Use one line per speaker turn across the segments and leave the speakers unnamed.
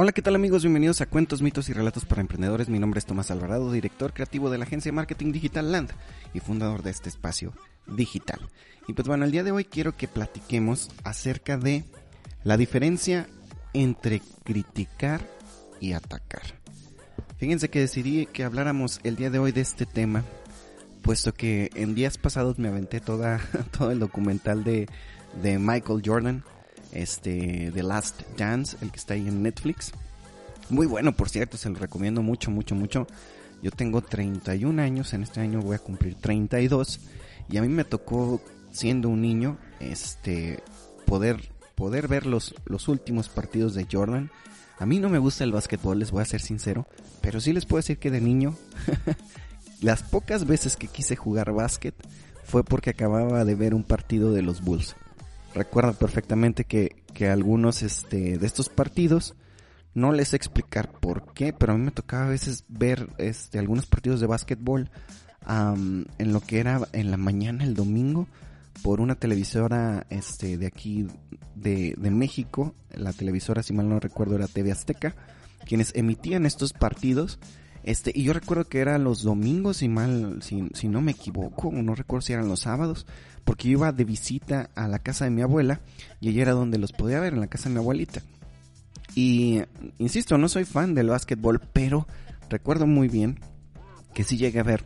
Hola, ¿qué tal amigos? Bienvenidos a Cuentos, Mitos y Relatos para Emprendedores. Mi nombre es Tomás Alvarado, director creativo de la agencia de marketing digital Land y fundador de este espacio digital. Y pues bueno, el día de hoy quiero que platiquemos acerca de la diferencia entre criticar y atacar. Fíjense que decidí que habláramos el día de hoy de este tema, puesto que en días pasados me aventé toda, todo el documental de, de Michael Jordan, este, The Last Dance, el que está ahí en Netflix. Muy bueno, por cierto, se lo recomiendo mucho, mucho, mucho. Yo tengo 31 años, en este año voy a cumplir 32 y a mí me tocó siendo un niño este poder poder ver los, los últimos partidos de Jordan. A mí no me gusta el básquetbol, les voy a ser sincero, pero sí les puedo decir que de niño las pocas veces que quise jugar básquet fue porque acababa de ver un partido de los Bulls recuerdo perfectamente que, que algunos este, de estos partidos, no les sé explicar por qué, pero a mí me tocaba a veces ver este, algunos partidos de básquetbol en lo que era en la mañana el domingo por una televisora este, de aquí de, de México, la televisora si mal no recuerdo era TV Azteca, quienes emitían estos partidos. Este, y yo recuerdo que eran los domingos, si mal, si, no me equivoco, no recuerdo si eran los sábados, porque yo iba de visita a la casa de mi abuela y allí era donde los podía ver, en la casa de mi abuelita. Y insisto, no soy fan del básquetbol, pero recuerdo muy bien que sí llegué a ver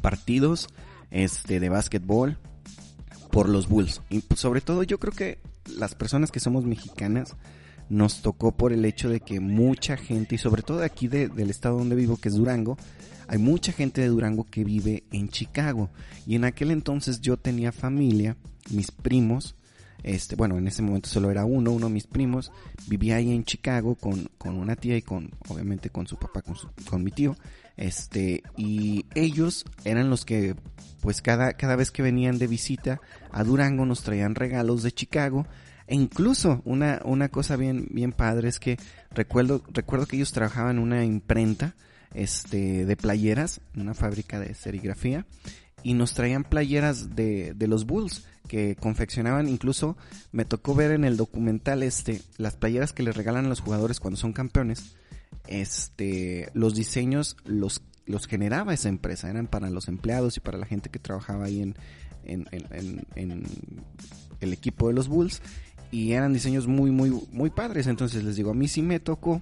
partidos este, de básquetbol por los Bulls. Y pues, sobre todo yo creo que las personas que somos mexicanas nos tocó por el hecho de que mucha gente, y sobre todo aquí del estado donde vivo, que es Durango, hay mucha gente de Durango que vive en Chicago. Y en aquel entonces yo tenía familia, mis primos, este, bueno, en ese momento solo era uno, uno de mis primos, vivía ahí en Chicago con, con una tía y con, obviamente con su papá, con, su, con mi tío, este, y ellos eran los que, pues cada, cada vez que venían de visita a Durango nos traían regalos de Chicago, e incluso una, una cosa bien, bien padre es que recuerdo, recuerdo que ellos trabajaban en una imprenta, este, de playeras, una fábrica de serigrafía, y nos traían playeras de, de los Bulls que confeccionaban, incluso me tocó ver en el documental este, las playeras que les regalan a los jugadores cuando son campeones, este, los diseños los, los generaba esa empresa, eran para los empleados y para la gente que trabajaba ahí en, en, en, en el equipo de los Bulls y eran diseños muy muy muy padres entonces les digo a mí sí me tocó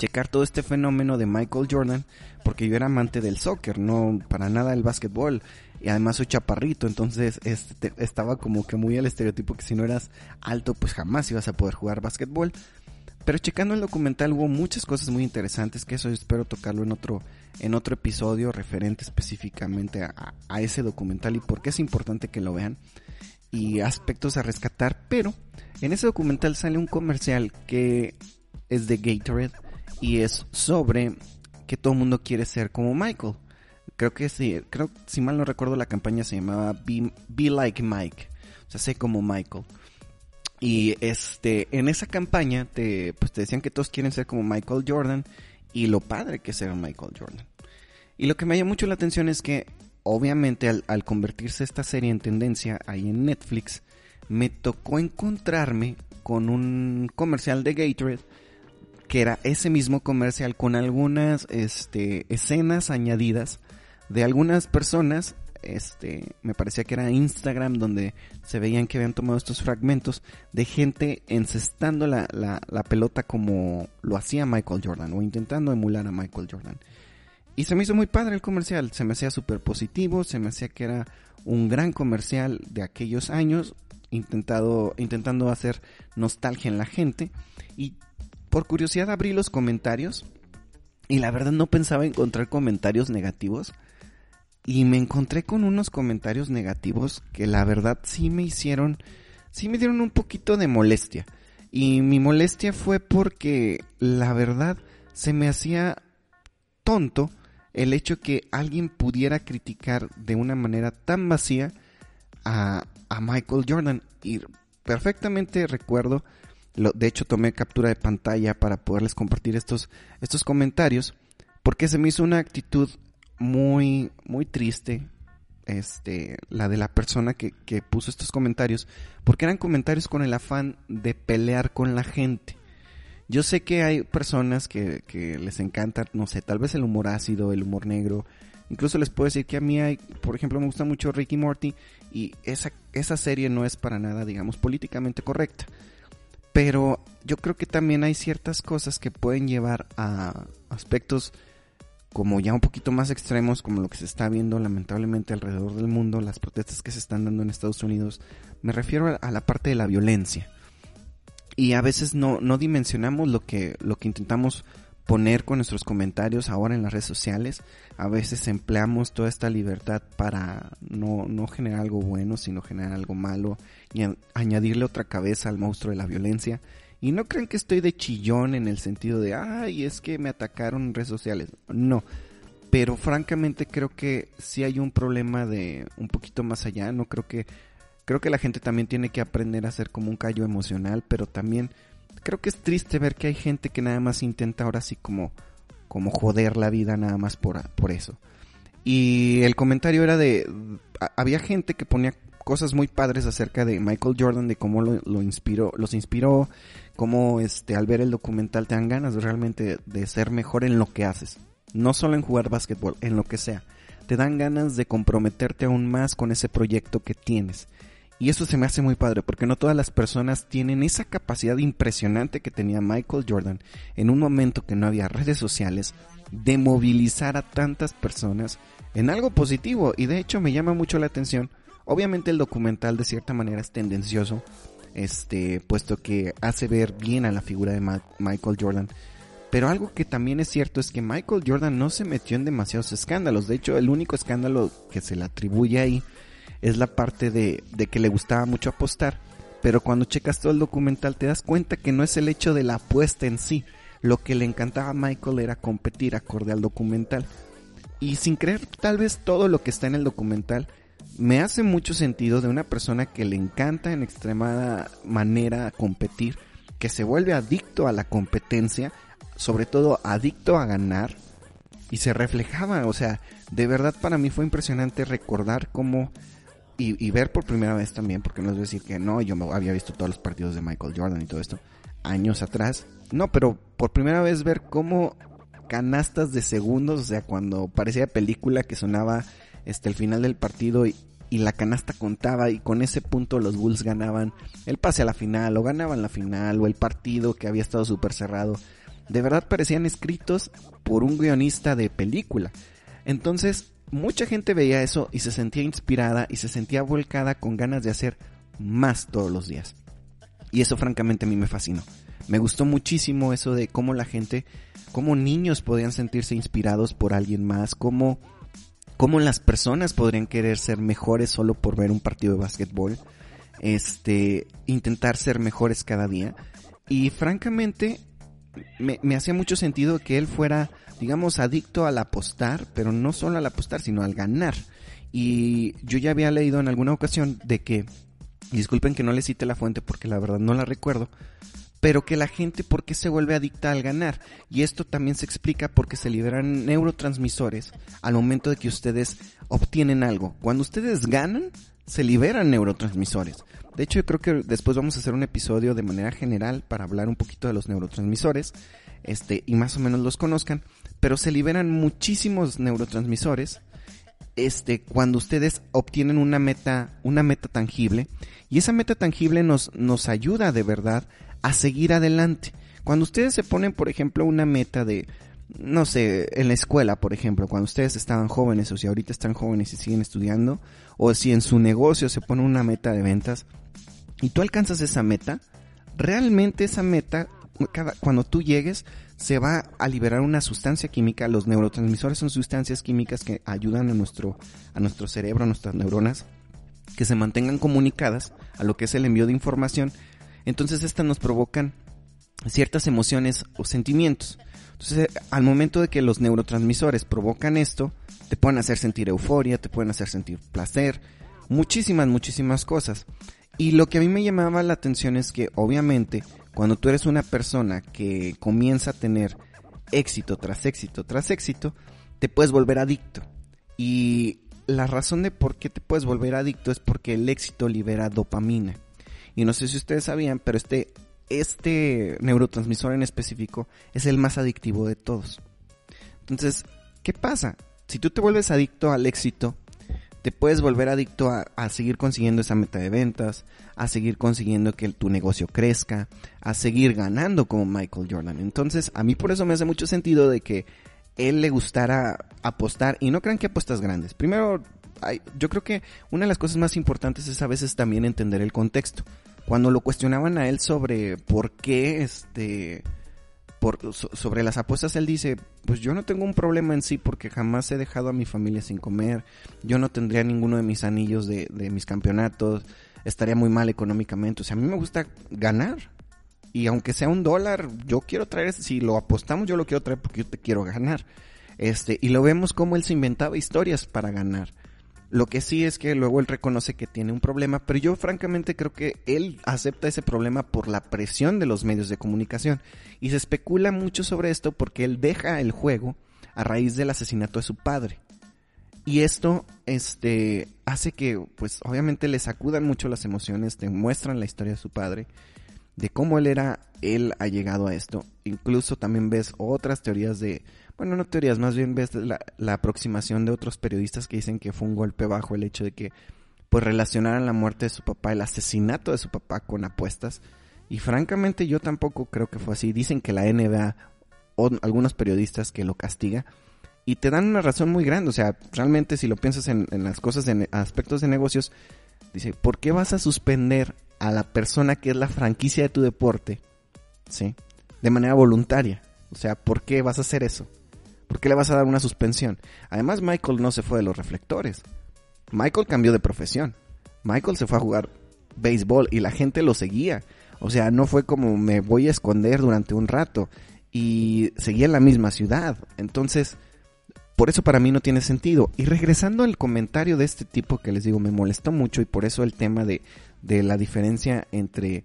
checar todo este fenómeno de Michael Jordan, porque yo era amante del soccer, no para nada el básquetbol, y además soy chaparrito, entonces este, estaba como que muy al estereotipo que si no eras alto, pues jamás ibas a poder jugar básquetbol. Pero checando el documental hubo muchas cosas muy interesantes que eso espero tocarlo en otro, en otro episodio referente específicamente a, a ese documental y por qué es importante que lo vean y aspectos a rescatar. Pero en ese documental sale un comercial que es de Gatorade y es sobre que todo el mundo quiere ser como Michael. Creo que sí, creo, si mal no recuerdo, la campaña se llamaba Be, Like Mike. O sea, sé como Michael. Y este, en esa campaña te, pues te decían que todos quieren ser como Michael Jordan y lo padre que es ser Michael Jordan. Y lo que me llama mucho la atención es que, obviamente, al, convertirse esta serie en tendencia ahí en Netflix, me tocó encontrarme con un comercial de Gatorade que era ese mismo comercial con algunas este, escenas añadidas de algunas personas, este, me parecía que era Instagram donde se veían que habían tomado estos fragmentos de gente encestando la pelota como lo hacía Michael Jordan o intentando emular a Michael Jordan. Y se me hizo muy padre el comercial, se me hacía súper positivo, se me hacía que era un gran comercial de aquellos años, intentado, intentando hacer nostalgia en la gente. Y por curiosidad abrí los comentarios y la verdad no pensaba encontrar comentarios negativos. Y me encontré con unos comentarios negativos que la verdad sí me hicieron, sí me dieron un poquito de molestia. Y mi molestia fue porque la verdad se me hacía tonto el hecho que alguien pudiera criticar de una manera tan vacía a, Michael Jordan. Y perfectamente recuerdo de hecho, tomé captura de pantalla para poderles compartir estos, estos comentarios, porque se me hizo una actitud muy, muy triste, este, la de la persona que, que puso estos comentarios, porque eran comentarios con el afán de pelear con la gente. Yo sé que hay personas que, que les encanta, no sé, tal vez el humor ácido, el humor negro. Incluso les puedo decir que a mí hay, por ejemplo, me gusta mucho Ricky Morty y esa, esa serie no es para nada, digamos, políticamente correcta. Pero yo creo que también hay ciertas cosas que pueden llevar a aspectos como ya un poquito más extremos, como lo que se está viendo lamentablemente alrededor del mundo, las protestas que se están dando en Estados Unidos. Me refiero a la parte de la violencia y a veces no, no dimensionamos lo que, lo que intentamos poner con nuestros comentarios ahora en las redes sociales. A veces empleamos toda esta libertad para no, no generar algo bueno, sino generar algo malo y añadirle otra cabeza al monstruo de la violencia. Y no creen que estoy de chillón en el sentido de, ay, es que me atacaron en redes sociales. No. Pero francamente creo que sí hay un problema de un poquito más allá. No creo que Creo que la gente también tiene que aprender a ser como un callo emocional, pero también creo que es triste ver que hay gente que nada más intenta ahora sí como, como joder la vida nada más por, por eso. Y el comentario era de, había gente que ponía cosas muy padres acerca de Michael Jordan, de cómo lo, inspiró, los inspiró, cómo este, al ver el documental te dan ganas realmente de ser mejor en lo que haces. No solo en jugar básquetbol, en lo que sea. Te dan ganas de comprometerte aún más con ese proyecto que tienes. Y eso se me hace muy padre porque no todas las personas tienen esa capacidad impresionante que tenía Michael Jordan en un momento que no había redes sociales de movilizar a tantas personas en algo positivo. Y de hecho me llama mucho la atención. Obviamente el documental de cierta manera es tendencioso, este, puesto que hace ver bien a la figura de Michael Jordan. Pero algo que también es cierto es que Michael Jordan no se metió en demasiados escándalos. De hecho, el único escándalo que se le atribuye ahí es la parte de, de que le gustaba mucho apostar. Pero cuando checas todo el documental te das cuenta que no es el hecho de la apuesta en sí. Lo que le encantaba a Michael era competir acorde al documental. Y sin creer tal vez todo lo que está en el documental, me hace mucho sentido de una persona que le encanta en extremada manera competir, que se vuelve adicto a la competencia, sobre todo adicto a ganar, y se reflejaba, o sea, de verdad para mí fue impresionante recordar cómo y, ver por primera vez también, porque no es decir que no, yo había visto todos los partidos de Michael Jordan y todo esto años atrás. No, pero por primera vez ver cómo canastas de segundos, o sea, cuando parecía película que sonaba este el final del partido y, y la canasta contaba y con ese punto los Bulls ganaban el pase a la final o ganaban la final o el partido que había estado súper cerrado. De verdad parecían escritos por un guionista de película. Entonces, mucha gente veía eso y se sentía inspirada y se sentía volcada con ganas de hacer más todos los días. Y eso francamente a mí me fascinó. Me gustó muchísimo eso de cómo la gente, cómo niños podían sentirse inspirados por alguien más, cómo, cómo las personas podrían querer ser mejores solo por ver un partido de básquetbol, este, intentar ser mejores cada día. Y francamente, me, me hacía mucho sentido que él fuera digamos, adicto al apostar, pero no solo al apostar, sino al ganar. Y yo ya había leído en alguna ocasión de que, disculpen que no le cite la fuente porque la verdad no la recuerdo, pero que la gente, ¿por qué se vuelve adicta al ganar? Y esto también se explica porque se liberan neurotransmisores al momento de que ustedes obtienen algo. Cuando ustedes ganan, se liberan neurotransmisores. De hecho, yo creo que después vamos a hacer un episodio de manera general para hablar un poquito de los neurotransmisores, este, y más o menos los conozcan pero se liberan muchísimos neurotransmisores este cuando ustedes obtienen una meta una meta tangible y esa meta tangible nos nos ayuda de verdad a seguir adelante. Cuando ustedes se ponen por ejemplo una meta de no sé, en la escuela, por ejemplo, cuando ustedes estaban jóvenes o si ahorita están jóvenes y siguen estudiando, o si en su negocio se pone una meta de ventas y tú alcanzas esa meta, realmente esa meta, cada, cuando tú llegues, se va a liberar una sustancia química. Los neurotransmisores son sustancias químicas que ayudan a nuestro, a nuestro cerebro, a nuestras neuronas, que se mantengan comunicadas a lo que es el envío de información. Entonces estas nos provocan ciertas emociones o sentimientos. Entonces, al momento de que los neurotransmisores provocan esto, te pueden hacer sentir euforia, te pueden hacer sentir placer, muchísimas, muchísimas cosas. Y lo que a mí me llamaba la atención es que obviamente cuando tú eres una persona que comienza a tener éxito tras éxito tras éxito, te puedes volver adicto. Y la razón de por qué te puedes volver adicto es porque el éxito libera dopamina. Y no sé si ustedes sabían, pero este este neurotransmisor en específico es el más adictivo de todos. Entonces, ¿qué pasa? Si tú te vuelves adicto al éxito, te puedes volver adicto a, seguir consiguiendo esa meta de ventas, a seguir consiguiendo que tu negocio crezca, a seguir ganando como Michael Jordan. Entonces, a mí por eso me hace mucho sentido de que él le gustara apostar, y no crean que apuestas grandes. Primero, yo creo que una de las cosas más importantes es a veces también entender el contexto. Cuando lo cuestionaban a él sobre por qué este por, sobre las apuestas él dice, pues yo no tengo un problema en sí porque jamás he dejado a mi familia sin comer, yo no tendría ninguno de mis anillos de, de mis campeonatos, estaría muy mal económicamente, o sea, a mí me gusta ganar. Y aunque sea un dólar, yo quiero traer, si lo apostamos yo lo quiero traer porque yo te quiero ganar. Este, y lo vemos como él se inventaba historias para ganar. Lo que sí es que luego él reconoce que tiene un problema, pero yo francamente creo que él acepta ese problema por la presión de los medios de comunicación. Y se especula mucho sobre esto porque él deja el juego a raíz del asesinato de su padre. Y esto, este, hace que, pues, obviamente le sacudan mucho las emociones, te muestran la historia de su padre, de cómo él era, él ha llegado a esto. Incluso también ves otras teorías de, bueno, no teorías, más bien ves la, aproximación de otros periodistas que dicen que fue un golpe bajo el hecho de que pues relacionaran la muerte de su papá, el asesinato de su papá con apuestas. Y francamente yo tampoco creo que fue así. Dicen que la NBA o algunos periodistas que lo castiga y te dan una razón muy grande. O sea, realmente si lo piensas en, en las cosas, en aspectos de negocios, dice, ¿por qué vas a suspender a la persona que es la franquicia de tu deporte? ¿Sí? De manera voluntaria. O sea, ¿por qué vas a hacer eso? ¿Por qué le vas a dar una suspensión? Además, Michael no se fue de los reflectores. Michael cambió de profesión. Michael se fue a jugar béisbol y la gente lo seguía. O sea, no fue como me voy a esconder durante un rato. Y seguía en la misma ciudad. Entonces, por eso para mí no tiene sentido. Y regresando al comentario de este tipo que les digo, me molestó mucho y por eso el tema de, de la diferencia entre,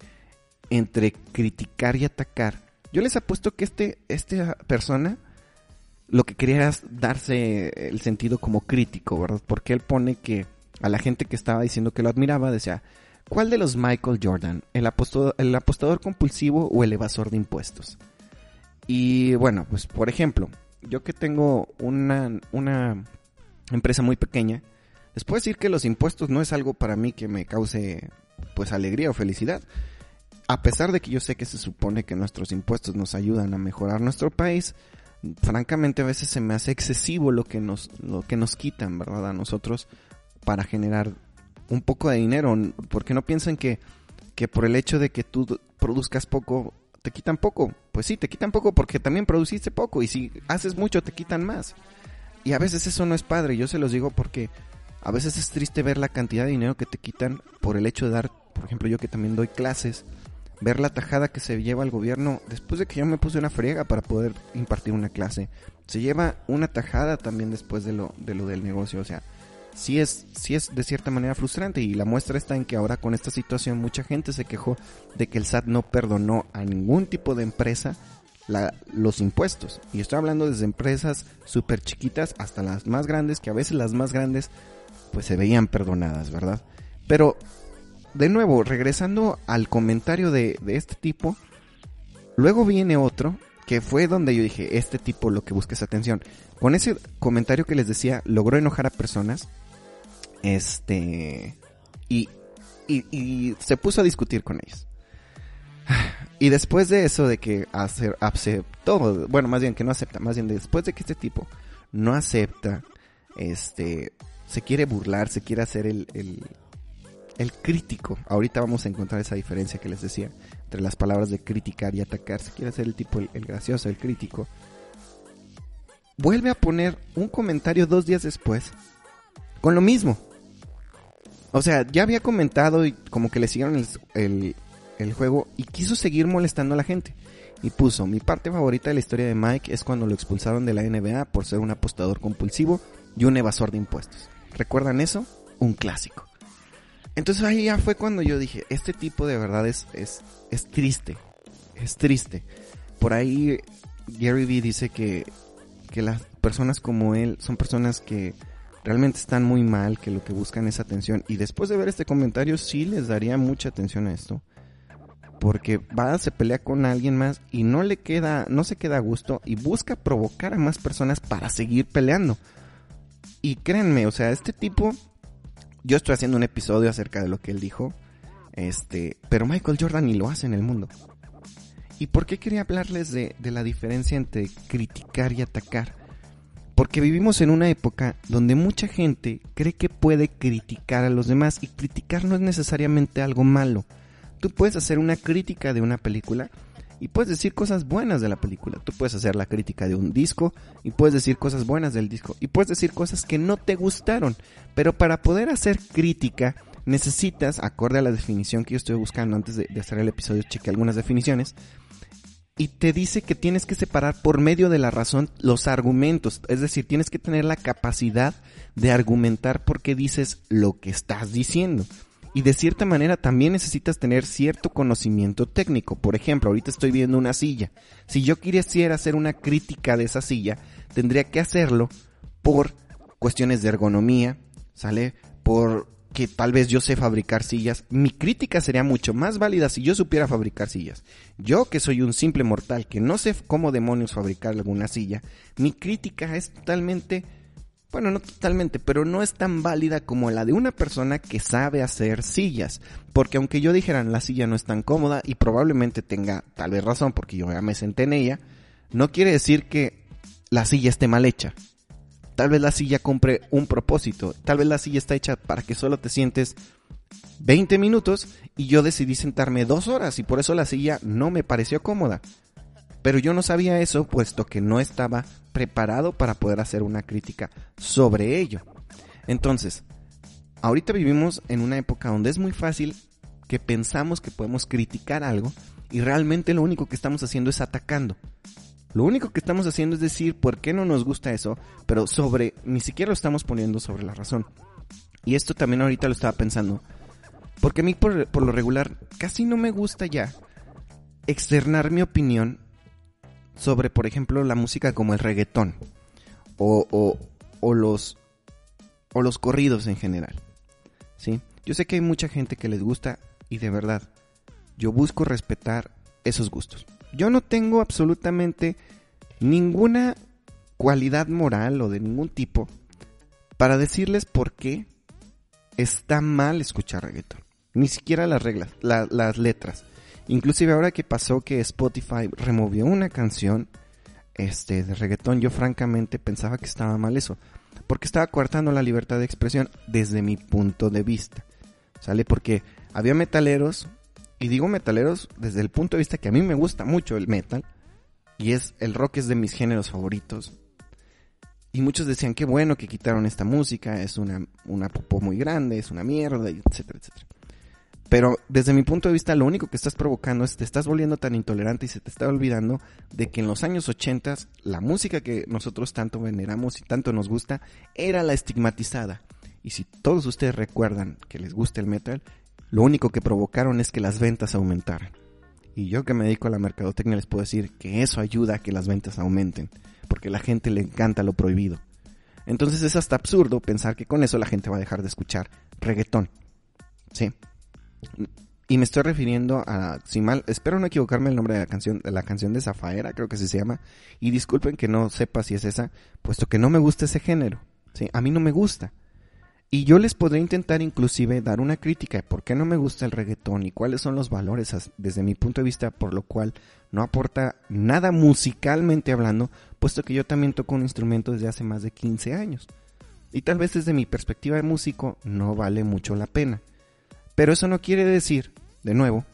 entre criticar y atacar. Yo les apuesto que este, esta persona lo que quería era darse el sentido como crítico, ¿verdad? Porque él pone que a la gente que estaba diciendo que lo admiraba decía, ¿cuál de los Michael Jordan? ¿El apostador, el apostador compulsivo o el evasor de impuestos? Y bueno, pues por ejemplo, yo que tengo una, una empresa muy pequeña, les puedo decir que los impuestos no es algo para mí que me cause pues alegría o felicidad. A pesar de que yo sé que se supone que nuestros impuestos nos ayudan a mejorar nuestro país, francamente a veces se me hace excesivo lo que nos, lo que nos quitan, ¿verdad? A nosotros para generar un poco de dinero, porque no piensan que, que por el hecho de que tú produzcas poco, te quitan poco. Pues sí, te quitan poco porque también produciste poco y si haces mucho te quitan más. Y a veces eso no es padre, yo se los digo porque a veces es triste ver la cantidad de dinero que te quitan por el hecho de dar, por ejemplo, yo que también doy clases, ver la tajada que se lleva el gobierno después de que yo me puse una friega para poder impartir una clase. Se lleva una tajada también después de lo, de lo del negocio. O sea, sí es, sí es de cierta manera frustrante y la muestra está en que ahora con esta situación mucha gente se quejó de que el SAT no perdonó a ningún tipo de empresa los impuestos. Y estoy hablando desde empresas súper chiquitas hasta las más grandes, que a veces las más grandes pues se veían perdonadas, ¿verdad? Pero de nuevo, regresando al comentario de, este tipo, luego viene otro que fue donde yo dije, este tipo lo que busca es atención. Con ese comentario que les decía, logró enojar a personas. Este. Y, y, se puso a discutir con ellos. Y después de eso, de que aceptó, bueno, más bien que no acepta, más bien después de que este tipo no acepta, este, se quiere burlar, se quiere hacer el, el crítico. Ahorita vamos a encontrar esa diferencia que les decía entre las palabras de criticar y atacar. Si quiere ser el tipo, el, gracioso, el crítico. Vuelve a poner un comentario dos días después con lo mismo. O sea, ya había comentado y como que le siguieron el, el, juego y quiso seguir molestando a la gente. Y puso, mi parte favorita de la historia de Mike es cuando lo expulsaron de la NBA por ser un apostador compulsivo y un evasor de impuestos. ¿Recuerdan eso? Un clásico. Entonces ahí ya fue cuando yo dije, este tipo de verdad es, es, es triste, es triste. Por ahí Gary Vee dice que, que las personas como él son personas que realmente están muy mal, que lo que buscan es atención. Y después de ver este comentario sí les daría mucha atención a esto. porque va, se pelea con alguien más y no le queda, no se queda a gusto y busca provocar a más personas para seguir peleando. Y créanme, o sea, este tipo, yo estoy haciendo un episodio acerca de lo que él dijo, este, pero Michael Jordan ni lo hace en el mundo. ¿Y por qué quería hablarles de, de la diferencia entre criticar y atacar? Porque vivimos en una época donde mucha gente cree que puede criticar a los demás y criticar no es necesariamente algo malo. Tú puedes hacer una crítica de una película y puedes decir cosas buenas de la película. Tú puedes hacer la crítica de un disco y puedes decir cosas buenas del disco y puedes decir cosas que no te gustaron. Pero para poder hacer crítica necesitas, acorde a la definición que yo estoy buscando antes de, hacer el episodio, cheque algunas definiciones, y te dice que tienes que separar por medio de la razón los argumentos. Es decir, tienes que tener la capacidad de argumentar por qué dices lo que estás diciendo. Y de cierta manera también necesitas tener cierto conocimiento técnico. Por ejemplo, ahorita estoy viendo una silla. Si yo quisiera hacer una crítica de esa silla, tendría que hacerlo por cuestiones de ergonomía, ¿sale? Por que tal vez yo sé fabricar sillas, mi crítica sería mucho más válida si yo supiera fabricar sillas. Yo que soy un simple mortal que no sé cómo demonios fabricar alguna silla, mi crítica es totalmente, bueno, no totalmente, pero no es tan válida como la de una persona que sabe hacer sillas. Porque aunque yo dijera la silla no es tan cómoda y probablemente tenga tal vez razón porque yo ya me senté en ella, no quiere decir que la silla esté mal hecha. Tal vez la silla compre un propósito. Tal vez la silla está hecha para que solo te sientes 20 minutos y yo decidí sentarme dos horas y por eso la silla no me pareció cómoda. Pero yo no sabía eso puesto que no estaba preparado para poder hacer una crítica sobre ello. Entonces, ahorita vivimos en una época donde es muy fácil que pensamos que podemos criticar algo y realmente lo único que estamos haciendo es atacando. Lo único que estamos haciendo es decir por qué no nos gusta eso, pero sobre, ni siquiera lo estamos poniendo sobre la razón. Y esto también ahorita lo estaba pensando. Porque a mí por, lo regular casi no me gusta ya externar mi opinión sobre, por ejemplo, la música como el reggaetón o, o, o, los, o los corridos en general. ¿Sí? Yo sé que hay mucha gente que les gusta y de verdad, yo busco respetar esos gustos. Yo no tengo absolutamente ninguna cualidad moral o de ningún tipo para decirles por qué está mal escuchar reggaeton. Ni siquiera las reglas, las letras. Inclusive ahora que pasó que Spotify removió una canción este, de reggaetón, yo francamente pensaba que estaba mal eso. Porque estaba coartando la libertad de expresión desde mi punto de vista. ¿Sale? Porque había metaleros y digo metaleros desde el punto de vista que a mí me gusta mucho el metal. Y es el rock es de mis géneros favoritos. Y muchos decían que bueno que quitaron esta música, es una, una popó muy grande, es una mierda, etcétera, etcétera. Pero desde mi punto de vista lo único que estás provocando es te estás volviendo tan intolerante y se te está olvidando de que en los años 80 la música que nosotros tanto veneramos y tanto nos gusta era la estigmatizada. Y si todos ustedes recuerdan que les gusta el metal, lo único que provocaron es que las ventas aumentaran. Y yo que me dedico a la mercadotecnia les puedo decir que eso ayuda a que las ventas aumenten, porque a la gente le encanta lo prohibido. Entonces es hasta absurdo pensar que con eso la gente va a dejar de escuchar reggaetón. Sí. Y me estoy refiriendo a, si mal, espero no equivocarme el nombre de la canción, de la canción de Zafaera, creo que se llama. Y disculpen que no sepa si es esa, puesto que no me gusta ese género. Sí, a mí no me gusta. Y yo les podría intentar inclusive dar una crítica de por qué no me gusta el reggaetón y cuáles son los valores desde mi punto de vista por lo cual no aporta nada musicalmente hablando, puesto que yo también toco un instrumento desde hace más de 15 años. Y tal vez desde mi perspectiva de músico no vale mucho la pena. Pero eso no quiere decir, de nuevo,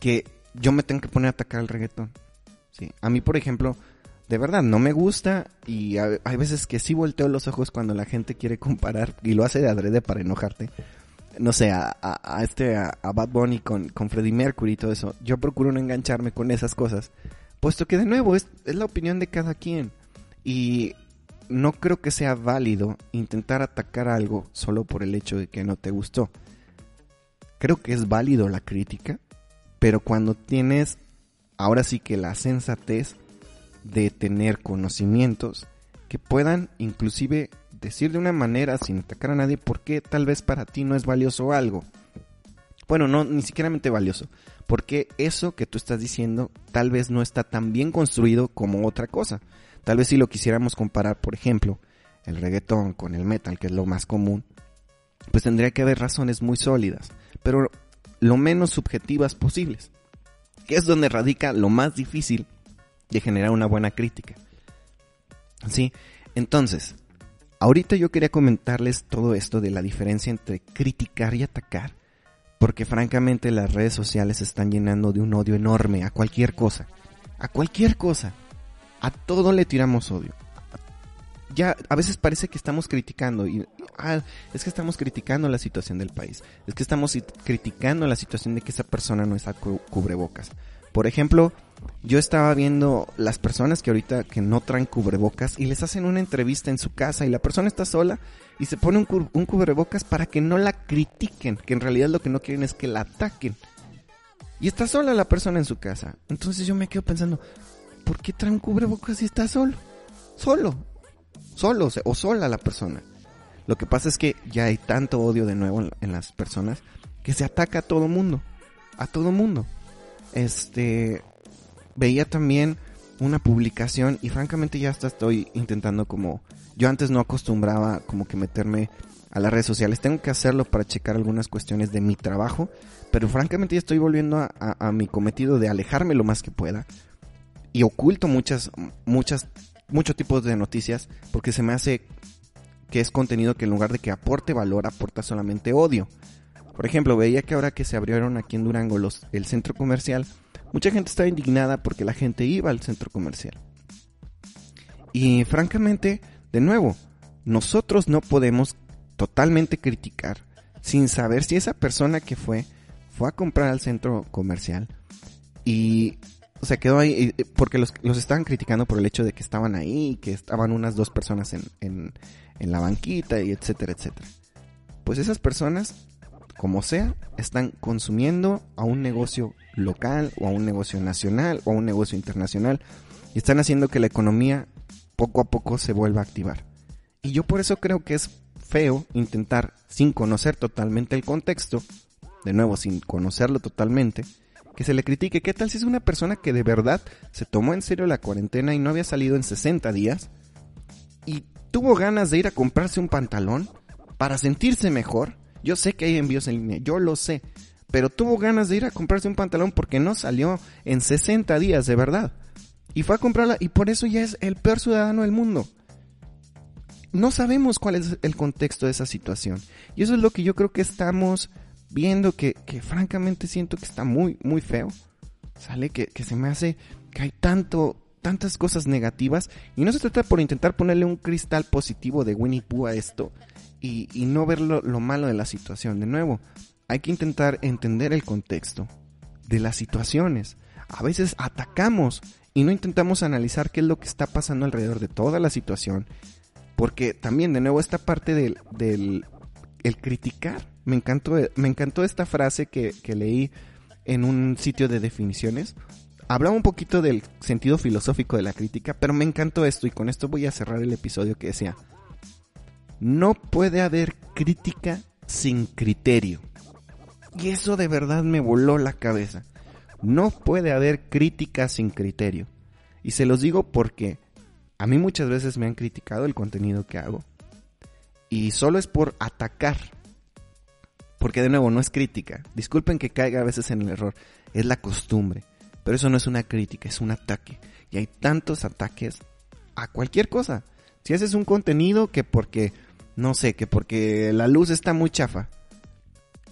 que yo me tenga que poner a atacar el reggaetón. ¿sí? A mí, por ejemplo, de verdad no me gusta y hay veces que sí volteo los ojos cuando la gente quiere comparar y lo hace de adrede para enojarte. No sé, a, este, a, Bad Bunny con, con Freddie Mercury y todo eso. Yo procuro no engancharme con esas cosas, puesto que de nuevo es, es la opinión de cada quien. Y no creo que sea válido intentar atacar algo solo por el hecho de que no te gustó. Creo que es válido la crítica, pero cuando tienes ahora sí que la sensatez de tener conocimientos que puedan inclusive decir de una manera sin atacar a nadie por qué tal vez para ti no es valioso algo. Bueno, no, ni siquiera valioso. Porque eso que tú estás diciendo tal vez no está tan bien construido como otra cosa. Tal vez si lo quisiéramos comparar, por ejemplo, el reggaetón con el metal, que es lo más común, pues tendría que haber razones muy sólidas, pero lo menos subjetivas posibles, que es donde radica lo más difícil de generar una buena crítica. Sí, entonces, ahorita yo quería comentarles todo esto de la diferencia entre criticar y atacar, porque francamente las redes sociales se están llenando de un odio enorme a cualquier cosa, a cualquier cosa, a todo le tiramos odio. Ya a veces parece que estamos criticando y ah, es que estamos criticando la situación del país, es que estamos criticando la situación de que esa persona no está cubrebocas. Por ejemplo, yo estaba viendo las personas que ahorita que no traen cubrebocas y les hacen una entrevista en su casa y la persona está sola y se pone un, un cubrebocas para que no la critiquen, que en realidad lo que no quieren es que la ataquen. Y está sola la persona en su casa. Entonces yo me quedo pensando, ¿por qué trae un cubrebocas si está solo? Solo. Solo o sola la persona. Lo que pasa es que ya hay tanto odio de nuevo en, las personas que se ataca a todo mundo. A todo mundo. Este, veía también una publicación y francamente ya hasta estoy intentando como, yo antes no acostumbraba como que meterme a las redes sociales, tengo que hacerlo para checar algunas cuestiones de mi trabajo, pero francamente ya estoy volviendo a, a, mi cometido de alejarme lo más que pueda y oculto muchas, muchas, muchos tipos de noticias porque se me hace que es contenido que en lugar de que aporte valor, aporta solamente odio. Por ejemplo, veía que ahora que se abrieron aquí en Durango los, el centro comercial, mucha gente estaba indignada porque la gente iba al centro comercial. Y francamente, de nuevo, nosotros no podemos totalmente criticar sin saber si esa persona que fue fue a comprar al centro comercial y se quedó ahí porque los, los estaban criticando por el hecho de que estaban ahí, que estaban unas dos personas en, en, en la banquita y etcétera, etcétera. Pues esas personas como sea, están consumiendo a un negocio local o a un negocio nacional o a un negocio internacional y están haciendo que la economía poco a poco se vuelva a activar. Y yo por eso creo que es feo intentar, sin conocer totalmente el contexto, de nuevo sin conocerlo totalmente, que se le critique. ¿Qué tal si es una persona que de verdad se tomó en serio la cuarentena y no había salido en 60 días y tuvo ganas de ir a comprarse un pantalón para sentirse mejor? Yo sé que hay envíos en línea, yo lo sé. Pero tuvo ganas de ir a comprarse un pantalón porque no salió en 60 días, de verdad. Y fue a comprarla y por eso ya es el peor ciudadano del mundo. No sabemos cuál es el contexto de esa situación. Y eso es lo que yo creo que estamos viendo que, que francamente siento que está muy, muy feo. Sale que, que se me hace que hay tanto, tantas cosas negativas. Y no se trata por intentar ponerle un cristal positivo de Winnie Pooh a esto, y, no ver lo, malo de la situación. De nuevo, hay que intentar entender el contexto de las situaciones. A veces atacamos y no intentamos analizar qué es lo que está pasando alrededor de toda la situación. Porque también, de nuevo, esta parte del, del el criticar. Me encantó, me encantó esta frase que, que leí en un sitio de definiciones. Hablaba un poquito del sentido filosófico de la crítica, pero me encantó esto y con esto voy a cerrar el episodio que decía, no puede haber crítica sin criterio. Y eso de verdad me voló la cabeza. No puede haber crítica sin criterio. Y se los digo porque a mí muchas veces me han criticado el contenido que hago. Y solo es por atacar. Porque de nuevo no es crítica. Disculpen que caiga a veces en el error. Es la costumbre. Pero eso no es una crítica, es un ataque. Y hay tantos ataques a cualquier cosa. Si haces un contenido que porque no sé, que porque la luz está muy chafa,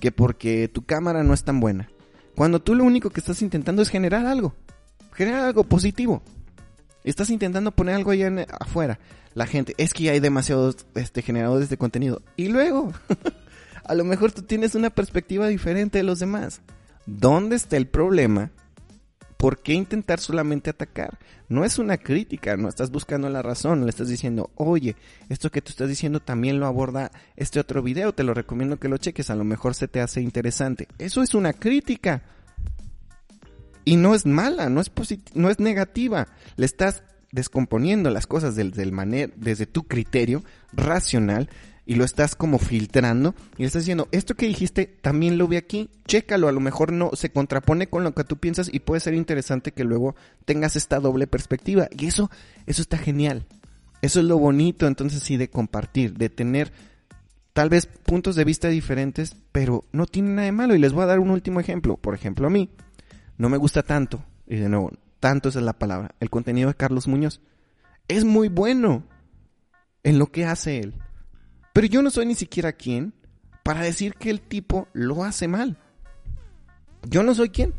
que porque tu cámara no es tan buena. Cuando tú lo único que estás intentando es generar algo, generar algo positivo. Estás intentando poner algo allá afuera. La gente, es que hay demasiados este, generadores de contenido. Y luego, a lo mejor tú tienes una perspectiva diferente de los demás. ¿Dónde está el problema ¿por qué intentar solamente atacar? No es una crítica, no estás buscando la razón, le estás diciendo, oye, esto que tú estás diciendo también lo aborda este otro video, te lo recomiendo que lo cheques, a lo mejor se te hace interesante. Eso es una crítica. Y no es mala, no es no es negativa. Le estás descomponiendo las cosas desde tu criterio racional y lo estás como filtrando y le estás diciendo, esto que dijiste también lo vi aquí, chécalo, a lo mejor no se contrapone con lo que tú piensas y puede ser interesante que luego tengas esta doble perspectiva. Y eso, eso está genial. Eso es lo bonito entonces sí de compartir, de tener tal vez puntos de vista diferentes, pero no tiene nada de malo. Y les voy a dar un último ejemplo. Por ejemplo, a mí no me gusta tanto, y de nuevo, tanto esa es la palabra, el contenido de Carlos Muñoz. Es muy bueno en lo que hace él pero yo no soy ni siquiera quien para decir que el tipo lo hace mal. Yo no soy quien.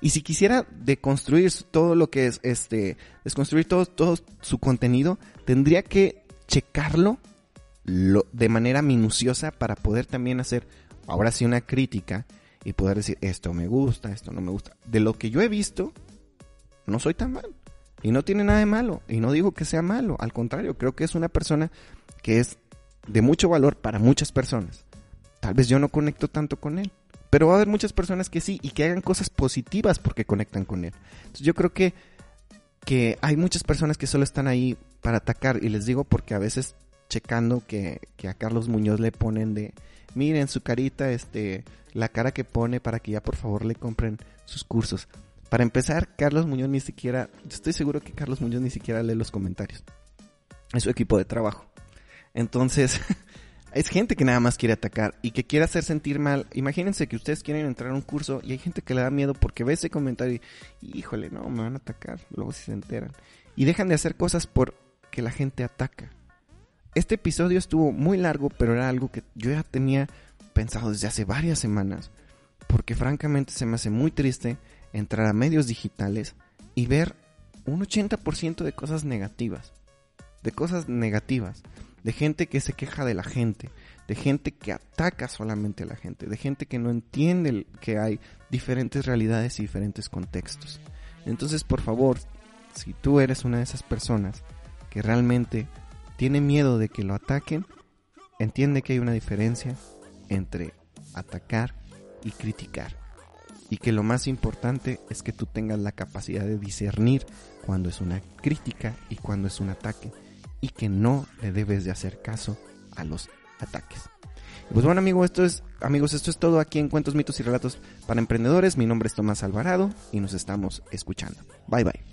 Y si quisiera deconstruir todo lo que es este, desconstruir todo, todo su contenido, tendría que checarlo de manera minuciosa para poder también hacer ahora sí una crítica y poder decir esto me gusta, esto no me gusta. De lo que yo he visto, no soy tan mal. Y no tiene nada de malo. Y no digo que sea malo. Al contrario, creo que es una persona que es de mucho valor para muchas personas. Tal vez yo no conecto tanto con él, pero va a haber muchas personas que sí y que hagan cosas positivas porque conectan con él. Entonces yo creo que, que hay muchas personas que solo están ahí para atacar y les digo porque a veces checando que, que a Carlos Muñoz le ponen de, miren su carita, este, la cara que pone para que ya por favor le compren sus cursos. Para empezar, Carlos Muñoz ni siquiera, estoy seguro que Carlos Muñoz ni siquiera lee los comentarios. Es su equipo de trabajo. Entonces, es gente que nada más quiere atacar y que quiere hacer sentir mal. Imagínense que ustedes quieren entrar a un curso y hay gente que le da miedo porque ve ese comentario y, híjole, no, me van a atacar, luego si se enteran. Y dejan de hacer cosas porque la gente ataca. Este episodio estuvo muy largo, pero era algo que yo ya tenía pensado desde hace varias semanas. Porque francamente se me hace muy triste entrar a medios digitales y ver un 80% de cosas negativas. De cosas negativas de gente que se queja de la gente, de gente que ataca solamente a la gente, de gente que no entiende que hay diferentes realidades y diferentes contextos. Entonces, por favor, si tú eres una de esas personas que realmente tiene miedo de que lo ataquen, entiende que hay una diferencia entre atacar y criticar. Y que lo más importante es que tú tengas la capacidad de discernir cuando es una crítica y cuando es un ataque y que no le debes de hacer caso a los ataques. Pues bueno amigos, esto es, amigos, esto es todo aquí en Cuentos, Mitos y Relatos para Emprendedores. Mi nombre es Tomás Alvarado y nos estamos escuchando. Bye bye.